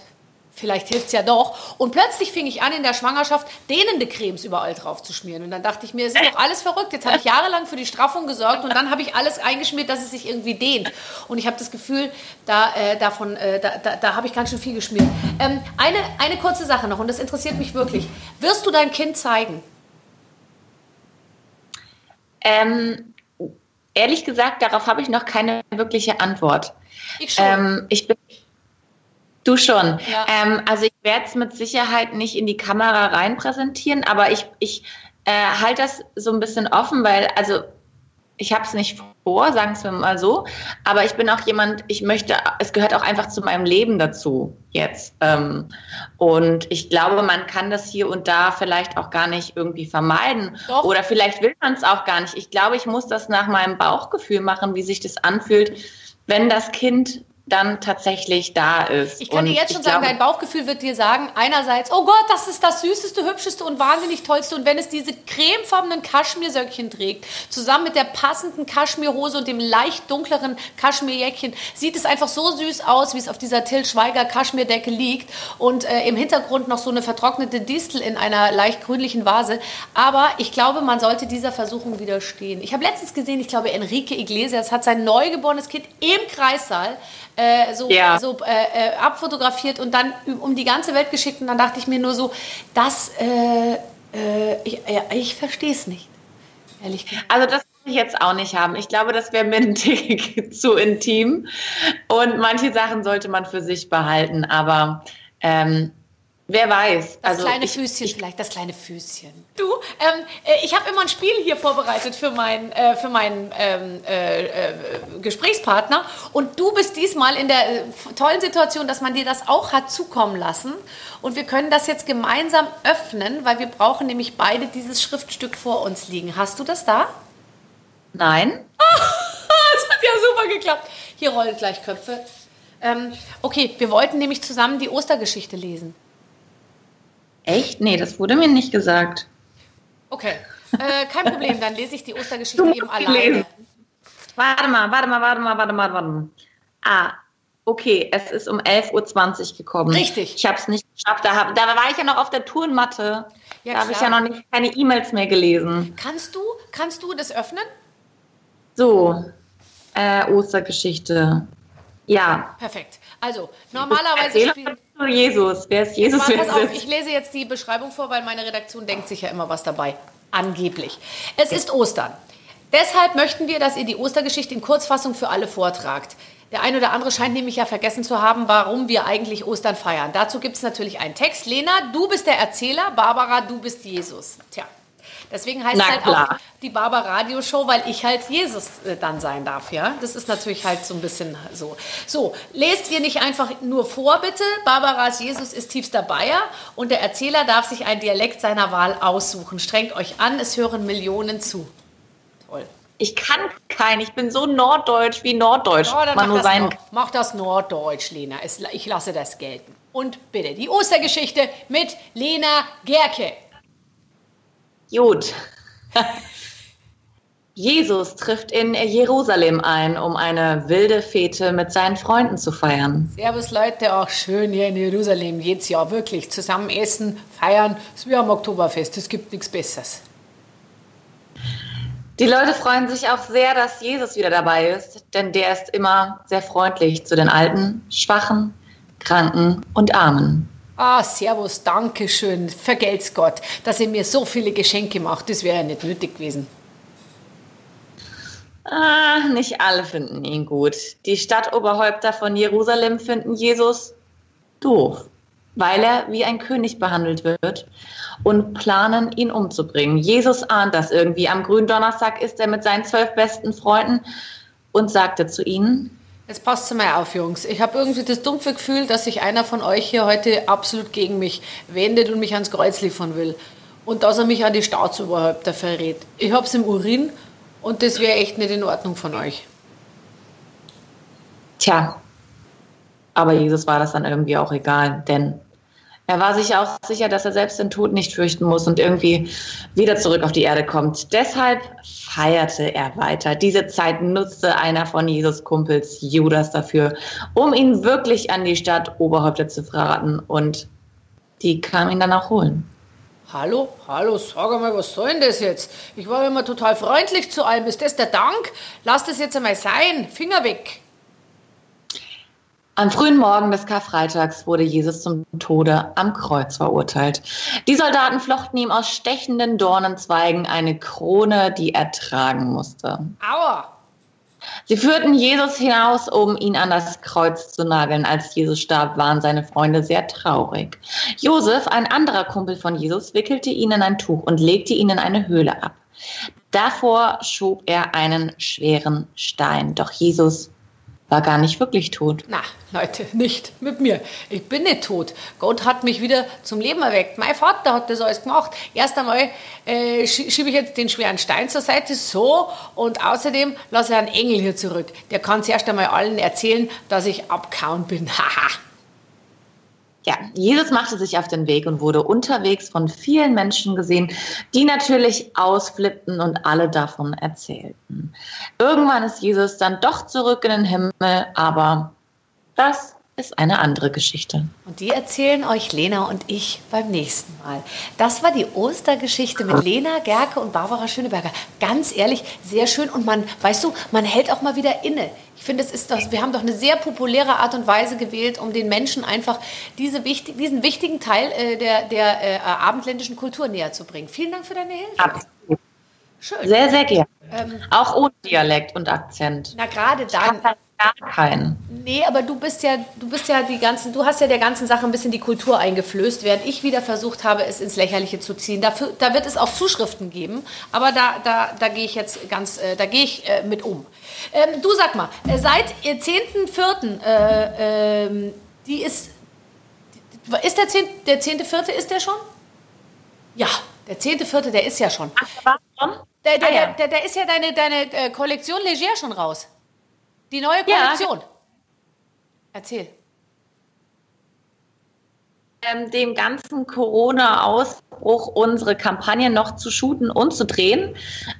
vielleicht hilft es ja doch. Und plötzlich fing ich an, in der Schwangerschaft dehnende Cremes überall drauf zu schmieren. Und dann dachte ich mir, es ist doch alles verrückt. Jetzt habe ich jahrelang für die Straffung gesorgt und dann habe ich alles eingeschmiert, dass es sich irgendwie dehnt. Und ich habe das Gefühl, da, äh, äh, da, da, da habe ich ganz schön viel geschmiert. Ähm, eine, eine kurze Sache noch, und das interessiert mich wirklich. Wirst du dein Kind zeigen? Ähm, ehrlich gesagt, darauf habe ich noch keine wirkliche Antwort. Ich schon. Ähm, ich bin, du schon. Ja. Ähm, also ich werde es mit Sicherheit nicht in die Kamera rein präsentieren, aber ich, ich äh, halte das so ein bisschen offen, weil also ich habe es nicht vor, sagen wir mal so, aber ich bin auch jemand, ich möchte, es gehört auch einfach zu meinem Leben dazu jetzt. Ähm, und ich glaube, man kann das hier und da vielleicht auch gar nicht irgendwie vermeiden. Doch. Oder vielleicht will man es auch gar nicht. Ich glaube, ich muss das nach meinem Bauchgefühl machen, wie sich das anfühlt, wenn das Kind dann tatsächlich da ist. Ich kann dir jetzt schon sagen, glaube, dein Bauchgefühl wird dir sagen, einerseits, oh Gott, das ist das süßeste, hübscheste und wahnsinnig tollste. Und wenn es diese cremefarbenen Kaschmirsöckchen trägt, zusammen mit der passenden Kaschmirhose und dem leicht dunkleren Kaschmirjäckchen, sieht es einfach so süß aus, wie es auf dieser Till Schweiger Kaschmirdecke liegt. Und äh, im Hintergrund noch so eine vertrocknete Distel in einer leicht grünlichen Vase. Aber ich glaube, man sollte dieser Versuchung widerstehen. Ich habe letztens gesehen, ich glaube, Enrique Iglesias hat sein neugeborenes Kind im Kreissaal äh, so, ja. so äh, äh, abfotografiert und dann um die ganze Welt geschickt. Und dann dachte ich mir nur so, das, äh, äh, ich, ich verstehe es nicht, ehrlich gesagt. Also das will ich jetzt auch nicht haben. Ich glaube, das wäre mir [laughs] ein Tick zu intim. Und manche Sachen sollte man für sich behalten. Aber ähm, Wer weiß. Das also kleine ich, Füßchen ich, vielleicht, das kleine Füßchen. Du, ähm, äh, ich habe immer ein Spiel hier vorbereitet für, mein, äh, für meinen ähm, äh, äh, Gesprächspartner. Und du bist diesmal in der äh, tollen Situation, dass man dir das auch hat zukommen lassen. Und wir können das jetzt gemeinsam öffnen, weil wir brauchen nämlich beide dieses Schriftstück vor uns liegen. Hast du das da? Nein. [laughs] das hat ja super geklappt. Hier rollen gleich Köpfe. Ähm, okay, wir wollten nämlich zusammen die Ostergeschichte lesen. Echt? Nee, das wurde mir nicht gesagt. Okay, äh, kein Problem, dann lese ich die Ostergeschichte eben alleine. Lesen. Warte mal, warte mal, warte mal, warte mal, warte mal. Ah, okay, es ist um 11.20 Uhr gekommen. Richtig. Ich habe es nicht geschafft. Da, hab, da, war ich ja noch auf der Turnmatte. Ja, da habe ich ja noch nicht keine E-Mails mehr gelesen. Kannst du, kannst du das öffnen? So, äh, Ostergeschichte. Ja. Perfekt. Also, normalerweise spielen. Jesus. Wer ist Jesus? Mal, pass auf, ich lese jetzt die Beschreibung vor, weil meine Redaktion denkt sich ja immer was dabei. Angeblich. Es ist Ostern. Deshalb möchten wir, dass ihr die Ostergeschichte in Kurzfassung für alle vortragt. Der eine oder andere scheint nämlich ja vergessen zu haben, warum wir eigentlich Ostern feiern. Dazu gibt es natürlich einen Text. Lena, du bist der Erzähler, Barbara, du bist Jesus. Tja, deswegen heißt Na es halt klar. auch die Barbara Radio Show, weil ich halt Jesus äh, dann sein darf, ja? Das ist natürlich halt so ein bisschen so. So, lest ihr nicht einfach nur vor, bitte. Barbaras Jesus ist tiefster Bayer und der Erzähler darf sich ein Dialekt seiner Wahl aussuchen. Strengt euch an, es hören Millionen zu. Toll. Ich kann keinen. Ich bin so norddeutsch wie norddeutsch. Oh, dann mach das, sein Nord- mach das Norddeutsch, Lena. Ich lasse das gelten. Und bitte die Ostergeschichte mit Lena Gerke. Gut. Jesus trifft in Jerusalem ein, um eine wilde Fete mit seinen Freunden zu feiern. Servus Leute, auch schön hier in Jerusalem jedes Jahr wirklich zusammen essen, feiern. Es ist wie am Oktoberfest, es gibt nichts Besseres. Die Leute freuen sich auch sehr, dass Jesus wieder dabei ist, denn der ist immer sehr freundlich zu den Alten, Schwachen, Kranken und Armen. Ah, Servus, danke schön, vergelt's Gott, dass ihr mir so viele Geschenke macht. Das wäre ja nicht nötig gewesen. Ah, nicht alle finden ihn gut. Die Stadtoberhäupter von Jerusalem finden Jesus doof, weil er wie ein König behandelt wird und planen, ihn umzubringen. Jesus ahnt das irgendwie. Am Gründonnerstag ist er mit seinen zwölf besten Freunden und sagte zu ihnen, Jetzt passt mal auf, Jungs. Ich habe irgendwie das dumpfe Gefühl, dass sich einer von euch hier heute absolut gegen mich wendet und mich ans Kreuz liefern will. Und dass er mich an die Staatsoberhäupter verrät. Ich hab's im Urin und das wäre echt nicht in Ordnung von euch. Tja, aber Jesus war das dann irgendwie auch egal, denn er war sich auch sicher, dass er selbst den Tod nicht fürchten muss und irgendwie wieder zurück auf die Erde kommt. Deshalb feierte er weiter. Diese Zeit nutzte einer von Jesus Kumpels, Judas, dafür, um ihn wirklich an die Stadt Oberhäupter zu verraten und die kam ihn dann auch holen. Hallo, hallo, sag einmal, was soll denn das jetzt? Ich war immer total freundlich zu allem. Ist das der Dank? Lass das jetzt einmal sein. Finger weg. Am frühen Morgen des Karfreitags wurde Jesus zum Tode am Kreuz verurteilt. Die Soldaten flochten ihm aus stechenden Dornenzweigen eine Krone, die er tragen musste. Aua. Sie führten Jesus hinaus, um ihn an das Kreuz zu nageln. Als Jesus starb, waren seine Freunde sehr traurig. Josef, ein anderer Kumpel von Jesus, wickelte ihn in ein Tuch und legte ihn in eine Höhle ab. Davor schob er einen schweren Stein. Doch Jesus war gar nicht wirklich tot. Na, Leute, nicht mit mir. Ich bin nicht tot. Gott hat mich wieder zum Leben erweckt. Mein Vater hat das alles gemacht. Erst einmal äh, schie- schiebe ich jetzt den schweren Stein zur Seite, so, und außerdem lasse ich einen Engel hier zurück. Der kann zuerst einmal allen erzählen, dass ich abkauen bin. [laughs] Haha. Ja, Jesus machte sich auf den Weg und wurde unterwegs von vielen Menschen gesehen, die natürlich ausflippten und alle davon erzählten. Irgendwann ist Jesus dann doch zurück in den Himmel, aber das ist eine andere Geschichte. Und die erzählen euch Lena und ich beim nächsten Mal. Das war die Ostergeschichte mit Lena Gerke und Barbara Schöneberger. Ganz ehrlich, sehr schön. Und man, weißt du, man hält auch mal wieder inne. Ich finde, es ist doch, wir haben doch eine sehr populäre Art und Weise gewählt, um den Menschen einfach diese wichtig, diesen wichtigen Teil äh, der, der äh, abendländischen Kultur näher zu bringen. Vielen Dank für deine Hilfe. Absolut. Schön. Sehr, sehr gerne. Ähm, Auch ohne Dialekt und Akzent. na, gerade dann. Gar keinen. Nee, aber du bist ja, du bist ja die ganzen, du hast ja der ganzen Sache ein bisschen die Kultur eingeflößt, während ich wieder versucht habe, es ins Lächerliche zu ziehen. Dafür, da wird es auch Zuschriften geben, aber da, da, da gehe ich jetzt ganz, äh, da gehe ich äh, mit um. Ähm, du sag mal, äh, seit äh, 10.4., äh, ähm, die ist, ist der 10., der 10.4. ist der schon? Ja, der 10.4., der ist ja schon. Ach, da war's schon? Der, der, Ah, ja. der, der, der ist ja deine, deine äh, Kollektion Leger schon raus. Die neue Ja. Kollektion. Erzähl. ähm, dem ganzen Corona-Ausbruch unsere Kampagne noch zu shooten und zu drehen.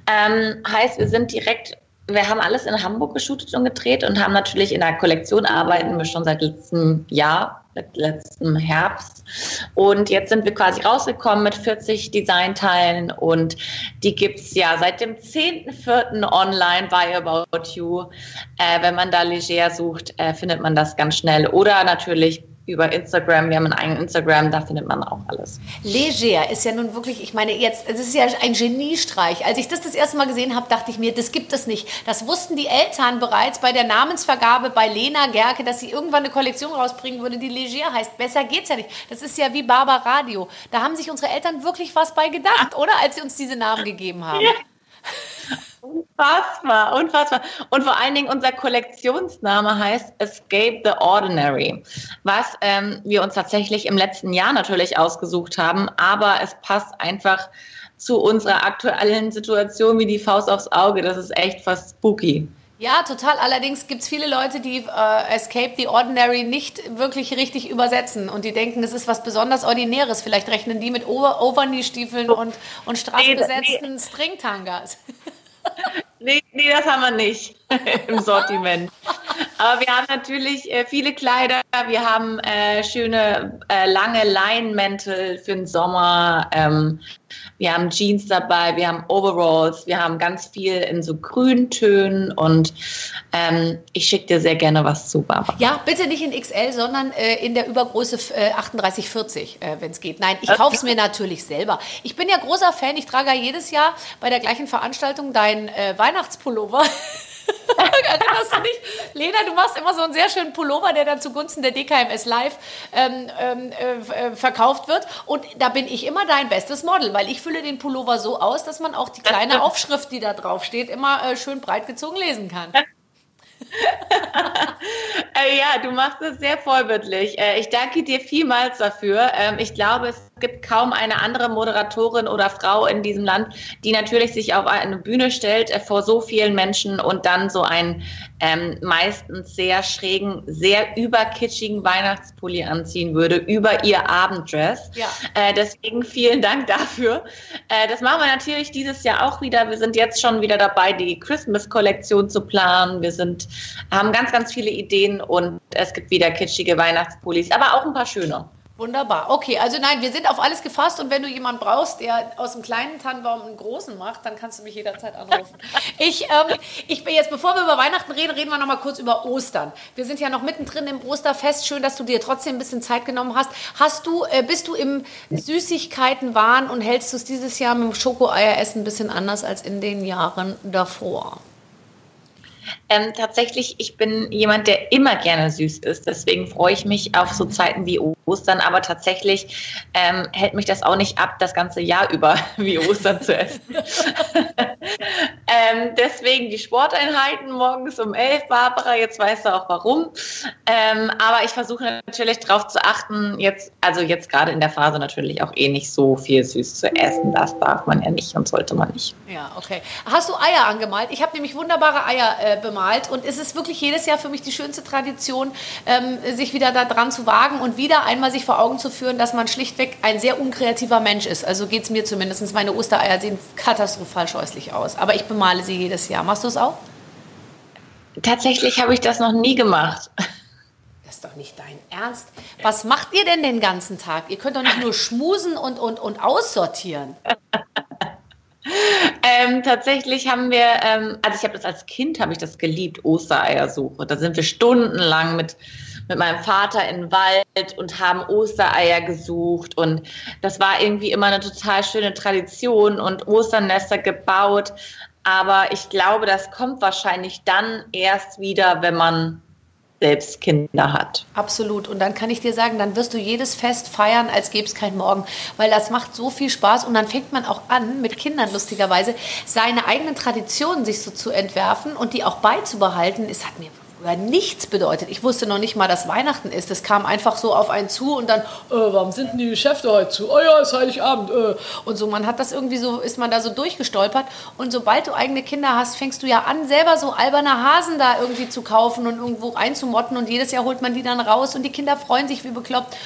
Ähm, heißt, wir sind direkt, wir haben alles in Hamburg geshootet und gedreht und haben natürlich in der Kollektion arbeiten wir schon seit letztem Jahr, seit letztem Herbst. Und jetzt sind wir quasi rausgekommen mit 40 Designteilen und die gibt's ja seit dem 10.04. online bei About You. Äh, wenn man da leger sucht, äh, findet man das ganz schnell. Oder natürlich über Instagram. Wir haben einen eigenen Instagram, da findet man auch alles. Leger ist ja nun wirklich, ich meine jetzt, es ist ja ein Geniestreich. Als ich das das erste Mal gesehen habe, dachte ich mir, das gibt es nicht. Das wussten die Eltern bereits bei der Namensvergabe bei Lena Gerke, dass sie irgendwann eine Kollektion rausbringen würde, die Leger heißt. Besser geht's ja nicht. Das ist ja wie Barber Radio. Da haben sich unsere Eltern wirklich was bei gedacht, [laughs] oder? Als sie uns diese Namen gegeben haben. Ja. [laughs] Unfassbar, unfassbar. Und vor allen Dingen unser Kollektionsname heißt Escape the Ordinary, was ähm, wir uns tatsächlich im letzten Jahr natürlich ausgesucht haben, aber es passt einfach zu unserer aktuellen Situation wie die Faust aufs Auge. Das ist echt fast spooky. Ja, total. Allerdings gibt es viele Leute, die äh, Escape the Ordinary nicht wirklich richtig übersetzen und die denken, das ist was besonders Ordinäres. Vielleicht rechnen die mit Over Overknee-Stiefeln und, und straßbesetzten nee, Stringtangas. [laughs] Nee, nee, das haben wir nicht [laughs] im Sortiment. Aber wir haben natürlich äh, viele Kleider. Wir haben äh, schöne äh, lange Leinenmäntel für den Sommer. Ähm, wir haben Jeans dabei, wir haben Overalls, wir haben ganz viel in so Grüntönen und ähm, ich schicke dir sehr gerne was zu, Barbara. Ja, bitte nicht in XL, sondern äh, in der Übergröße äh, 3840, äh, wenn es geht. Nein, ich kaufe es mir natürlich selber. Ich bin ja großer Fan, ich trage ja jedes Jahr bei der gleichen Veranstaltung deinen äh, Weihnachtspullover. [laughs] Erinnerst du dich? Lena, du machst immer so einen sehr schönen Pullover, der dann zugunsten der DKMS Live ähm, ähm, äh, äh, verkauft wird. Und da bin ich immer dein bestes Model, weil ich fülle den Pullover so aus, dass man auch die kleine Aufschrift, die da drauf steht, immer äh, schön breit gezogen lesen kann. [laughs] äh, ja, du machst es sehr vorbildlich. Äh, ich danke dir vielmals dafür. Ähm, ich glaube, es gibt kaum eine andere Moderatorin oder Frau in diesem Land, die natürlich sich auf eine Bühne stellt äh, vor so vielen Menschen und dann so einen ähm, meistens sehr schrägen, sehr überkitschigen Weihnachtspulli anziehen würde über ihr Abenddress. Ja. Äh, deswegen vielen Dank dafür. Äh, das machen wir natürlich dieses Jahr auch wieder. Wir sind jetzt schon wieder dabei, die Christmas-Kollektion zu planen. Wir sind, haben ganz, ganz viele Ideen und es gibt wieder kitschige Weihnachtspullis, aber auch ein paar schöne. Wunderbar. Okay, also nein, wir sind auf alles gefasst und wenn du jemanden brauchst, der aus dem kleinen Tannenbaum einen großen macht, dann kannst du mich jederzeit anrufen. [laughs] ich, ähm, ich bin jetzt, bevor wir über Weihnachten reden, reden wir noch mal kurz über Ostern. Wir sind ja noch mittendrin im Osterfest. Schön, dass du dir trotzdem ein bisschen Zeit genommen hast. Hast du, äh, bist du im Süßigkeitenwahn und hältst du es dieses Jahr mit dem Schokoeieressen ein bisschen anders als in den Jahren davor? Ähm, tatsächlich, ich bin jemand, der immer gerne süß ist. Deswegen freue ich mich auf so Zeiten wie Ostern. Aber tatsächlich ähm, hält mich das auch nicht ab, das ganze Jahr über [laughs] wie Ostern zu essen. [laughs] ähm, deswegen die Sporteinheiten morgens um elf, Barbara. Jetzt weißt du auch warum. Ähm, aber ich versuche natürlich darauf zu achten, jetzt, also jetzt gerade in der Phase natürlich auch eh nicht so viel süß zu essen. Das darf man ja nicht und sollte man nicht. Ja, okay. Hast du Eier angemalt? Ich habe nämlich wunderbare Eier äh, bemalt. Und es ist wirklich jedes Jahr für mich die schönste Tradition, ähm, sich wieder da dran zu wagen und wieder einmal sich vor Augen zu führen, dass man schlichtweg ein sehr unkreativer Mensch ist. Also geht es mir zumindest. Meine Ostereier sehen katastrophal scheußlich aus. Aber ich bemale sie jedes Jahr. Machst du es auch? Tatsächlich habe ich das noch nie gemacht. Das ist doch nicht dein Ernst. Was macht ihr denn den ganzen Tag? Ihr könnt doch nicht nur schmusen und, und, und aussortieren. [laughs] Ähm, tatsächlich haben wir, ähm, also ich habe das als Kind, habe ich das geliebt, Ostereiersuche. Da sind wir stundenlang mit, mit meinem Vater in den Wald und haben Ostereier gesucht. Und das war irgendwie immer eine total schöne Tradition und Osternester gebaut. Aber ich glaube, das kommt wahrscheinlich dann erst wieder, wenn man selbst Kinder hat. Absolut. Und dann kann ich dir sagen, dann wirst du jedes Fest feiern, als gäbe es keinen Morgen. Weil das macht so viel Spaß. Und dann fängt man auch an, mit Kindern lustigerweise, seine eigenen Traditionen sich so zu entwerfen und die auch beizubehalten. Es hat mir früher nichts bedeutet. Ich wusste noch nicht mal, dass Weihnachten ist. Es kam einfach so auf einen zu und dann, äh, warum sind denn die Geschäfte heute zu? Oh ja, es ist Heiligabend. Äh. Und so, man hat das irgendwie so, ist man da so durchgestolpert. Und sobald du eigene Kinder hast, fängst du ja an, selber so alberne Hasen da irgendwie zu kaufen und irgendwo einzumotten. Und jedes Jahr holt man die dann raus und die Kinder freuen sich wie bekloppt.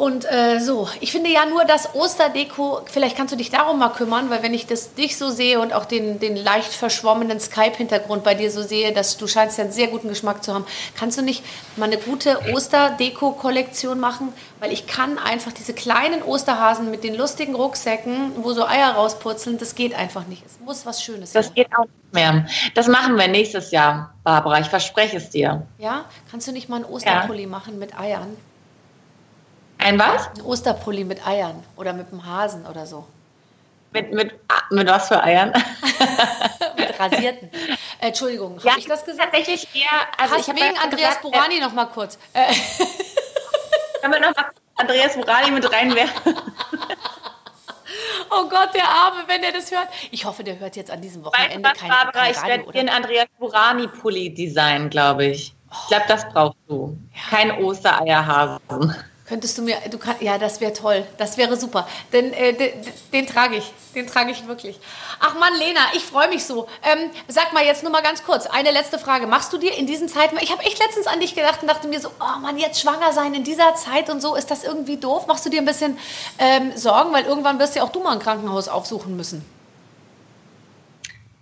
Und äh, so, ich finde ja nur das Osterdeko, vielleicht kannst du dich darum mal kümmern, weil wenn ich das dich so sehe und auch den, den leicht verschwommenen Skype-Hintergrund bei dir so sehe, dass du scheinst ja einen sehr guten Geschmack zu haben, kannst du nicht mal eine gute Osterdeko-Kollektion machen? Weil ich kann einfach diese kleinen Osterhasen mit den lustigen Rucksäcken, wo so Eier rauspurzeln, das geht einfach nicht. Es muss was Schönes sein. Das geht auch nicht mehr. Das machen wir nächstes Jahr, Barbara. Ich verspreche es dir. Ja? Kannst du nicht mal einen Osterpulli ja. machen mit Eiern? Ein was? Ein Osterpulli mit Eiern oder mit einem Hasen oder so. Mit, mit, mit was für Eiern? [laughs] mit rasierten. Äh, [laughs] Entschuldigung, habe Ja, ich das gesagt? Tatsächlich eher. Also Hast ich wegen ja Andreas gesagt, Borani noch mal kurz. Äh, [laughs] Äh, können wir noch mal Andreas Morali mit reinwerfen? oh Gott, der Arme, wenn der das hört. Ich hoffe, der hört jetzt an diesem Weißt Wochenende was, kein, Barbara? kein Ich Radio, werde oder? dir einen Andreas Morani-Pulli designen, glaube ich. Ich glaube, das brauchst du. Kein Ostereierhasen. Könntest du mir, du kann, ja, das wäre toll, das wäre super. Denn äh, den, den trage ich, den trage ich wirklich. Ach Mann, Lena, ich freue mich so. Ähm, sag mal jetzt nur mal ganz kurz, eine letzte Frage. Machst du dir in diesen Zeiten, ich habe echt letztens an dich gedacht und dachte mir so, oh Mann, jetzt schwanger sein in dieser Zeit und so, ist das irgendwie doof? Machst du dir ein bisschen ähm, Sorgen, weil irgendwann wirst ja auch du mal ein Krankenhaus aufsuchen müssen.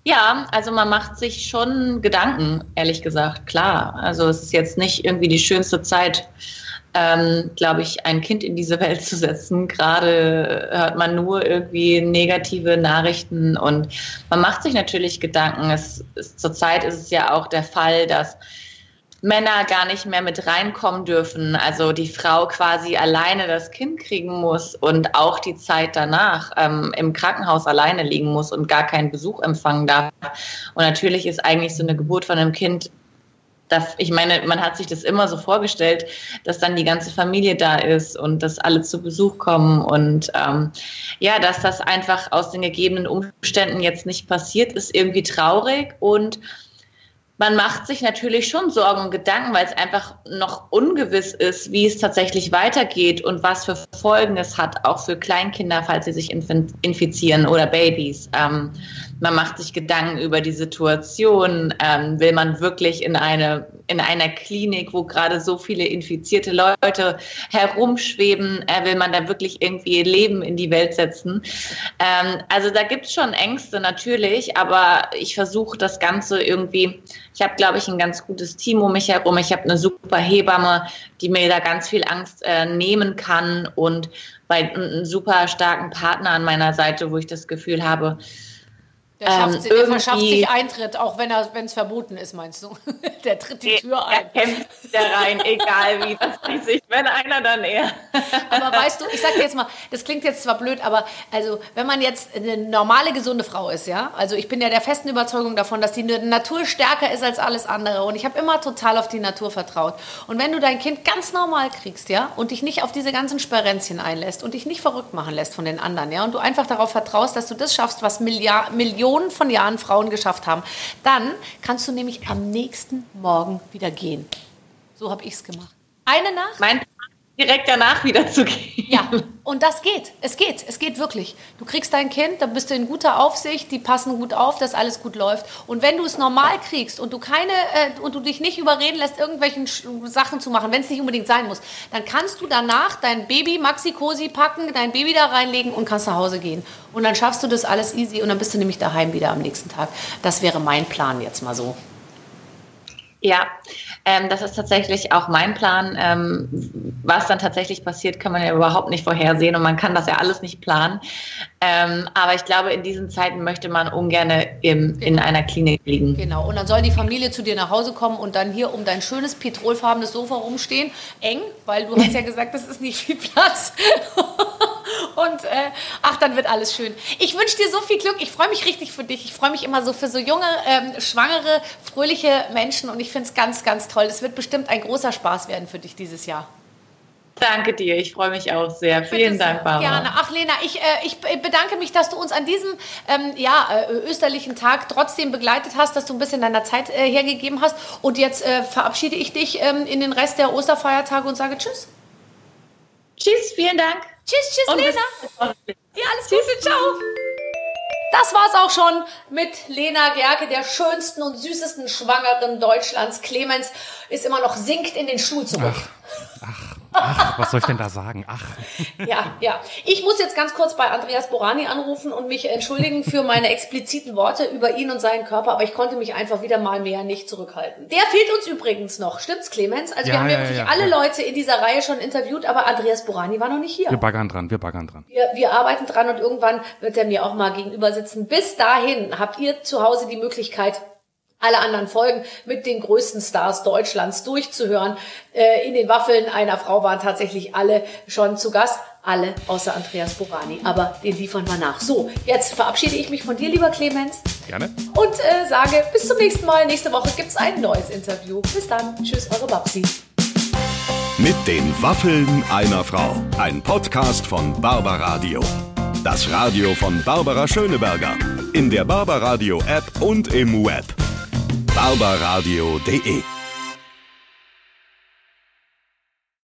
Ja, also man macht sich schon Gedanken, ehrlich gesagt, klar. Also es ist jetzt nicht irgendwie die schönste Zeit, ähm, glaube ich, ein Kind in diese Welt zu setzen. Gerade hört man nur irgendwie negative Nachrichten und man macht sich natürlich Gedanken. Es ist, zurzeit ist es ja auch der Fall, dass Männer gar nicht mehr mit reinkommen dürfen, also die Frau quasi alleine das Kind kriegen muss und auch die Zeit danach ähm, im Krankenhaus alleine liegen muss und gar keinen Besuch empfangen darf. Und natürlich ist eigentlich so eine Geburt von einem Kind, das, ich meine, man hat sich das immer so vorgestellt, dass dann die ganze Familie da ist und dass alle zu Besuch kommen und ähm, ja, dass das einfach aus den gegebenen Umständen jetzt nicht passiert, ist irgendwie traurig und man macht sich natürlich schon Sorgen und Gedanken, weil es einfach noch ungewiss ist, wie es tatsächlich weitergeht und was für Folgen es hat, auch für Kleinkinder, falls sie sich infizieren oder Babys. Ähm, man macht sich Gedanken über die Situation. Ähm, will man wirklich in eine in einer Klinik, wo gerade so viele infizierte Leute herumschweben, äh, will man da wirklich irgendwie Leben in die Welt setzen? Ähm, also da gibt es schon Ängste natürlich, aber ich versuche das Ganze irgendwie ich habe, glaube ich, ein ganz gutes Team um mich herum. Ich habe eine super Hebamme, die mir da ganz viel Angst äh, nehmen kann und bei einem super starken Partner an meiner Seite, wo ich das Gefühl habe, Der, schafft, Ähm, sich- der verschafft sich Eintritt, auch wenn er, wenn es verboten ist, meinst du? [laughs] Der tritt die Tür ein. kämpft da rein, egal wie. Das weiß ich, wenn einer, dann er. [laughs] Aber weißt du, ich sag dir jetzt mal, das klingt jetzt zwar blöd, aber also wenn man jetzt eine normale, gesunde Frau ist, ja, also ich bin ja der festen Überzeugung davon, dass die Natur stärker ist als alles andere und ich habe immer total auf die Natur vertraut. Und wenn du dein Kind ganz normal kriegst, ja, und dich nicht auf diese ganzen Sperrenzchen einlässt und dich nicht verrückt machen lässt von den anderen, ja, und du einfach darauf vertraust, dass du das schaffst, was Milliard Millionen von Jahren Frauen geschafft haben, dann kannst du nämlich am nächsten Morgen wieder gehen. So habe ich's gemacht. Eine Nacht Mein direkt danach wieder zu gehen. ja, und das geht. Es geht. Es geht wirklich. Du kriegst dein Kind, dann bist du in guter Aufsicht, die passen gut auf, dass alles gut läuft. Und wenn du es normal kriegst und du keine äh, und du dich nicht überreden lässt, irgendwelchen Sch- Sachen zu machen, wenn es nicht unbedingt sein muss, dann kannst du danach dein Baby Maxi Cosi packen, dein Baby da reinlegen und kannst nach Hause gehen. Und dann schaffst du das alles easy und dann bist du nämlich daheim wieder am nächsten Tag. Das wäre mein Plan jetzt mal so. Ja, ähm, das ist tatsächlich auch mein Plan. Ähm, was dann tatsächlich passiert, kann man ja überhaupt nicht vorhersehen und man kann das ja alles nicht planen. Ähm, aber ich glaube, in diesen Zeiten möchte man ungern im, in einer Klinik liegen. Genau. Und dann soll die Familie zu dir nach Hause kommen und dann hier um dein schönes petrolfarbenes Sofa rumstehen. Eng, weil du hast [laughs] ja gesagt, das ist nicht viel Platz. [laughs] Und äh, ach, dann wird alles schön. Ich wünsche dir so viel Glück. Ich freue mich richtig für dich. Ich freue mich immer so für so junge, ähm, schwangere, fröhliche Menschen. Und ich finde es ganz, ganz toll. Es wird bestimmt ein großer Spaß werden für dich dieses Jahr. Danke dir, ich freue mich auch sehr. Vielen Dank. Barbara. Gerne. Ach, Lena, ich, äh, ich bedanke mich, dass du uns an diesem ähm, ja, äh, österlichen Tag trotzdem begleitet hast, dass du ein bisschen deiner Zeit äh, hergegeben hast. Und jetzt äh, verabschiede ich dich ähm, in den Rest der Osterfeiertage und sage Tschüss. Tschüss, vielen Dank. Tschüss, tschüss, Und Lena. Ja, alles Gute, ciao. Das war's auch schon mit Lena Gerke, der schönsten und süßesten Schwangeren Deutschlands. Clemens ist immer noch sinkt in den Stuhl zurück. Ach, was soll ich denn da sagen? Ach, Ja, ja. Ich muss jetzt ganz kurz bei Andreas Borani anrufen und mich entschuldigen für meine expliziten Worte über ihn und seinen Körper, aber ich konnte mich einfach wieder mal mehr nicht zurückhalten. Der fehlt uns übrigens noch, stimmt's, Clemens? Also wir Ja, haben ja, ja, wirklich ja, alle. Leute in dieser Reihe schon interviewt, aber Andreas Borani war noch nicht hier. wir baggern dran, wir baggern dran. Wir, wir arbeiten dran und irgendwann wird er mir auch mal gegenüber sitzen. Bis dahin habt ihr zu Hause die Möglichkeit, alle anderen Folgen mit den größten Stars Deutschlands durchzuhören. Äh, in den Waffeln einer Frau waren tatsächlich alle schon zu Gast. Alle außer Andreas Borani. Aber den liefern wir nach. So, jetzt verabschiede ich mich von dir, lieber Clemens. Gerne. Und äh, sage bis zum nächsten Mal. Nächste Woche gibt's ein neues Interview. Bis dann. Tschüss, eure Babsi. Mit den Waffeln einer Frau. Ein Podcast von Barbaradio. Das Radio von Barbara Schöneberger. In der Barbaradio App und im Web. barbaradio.de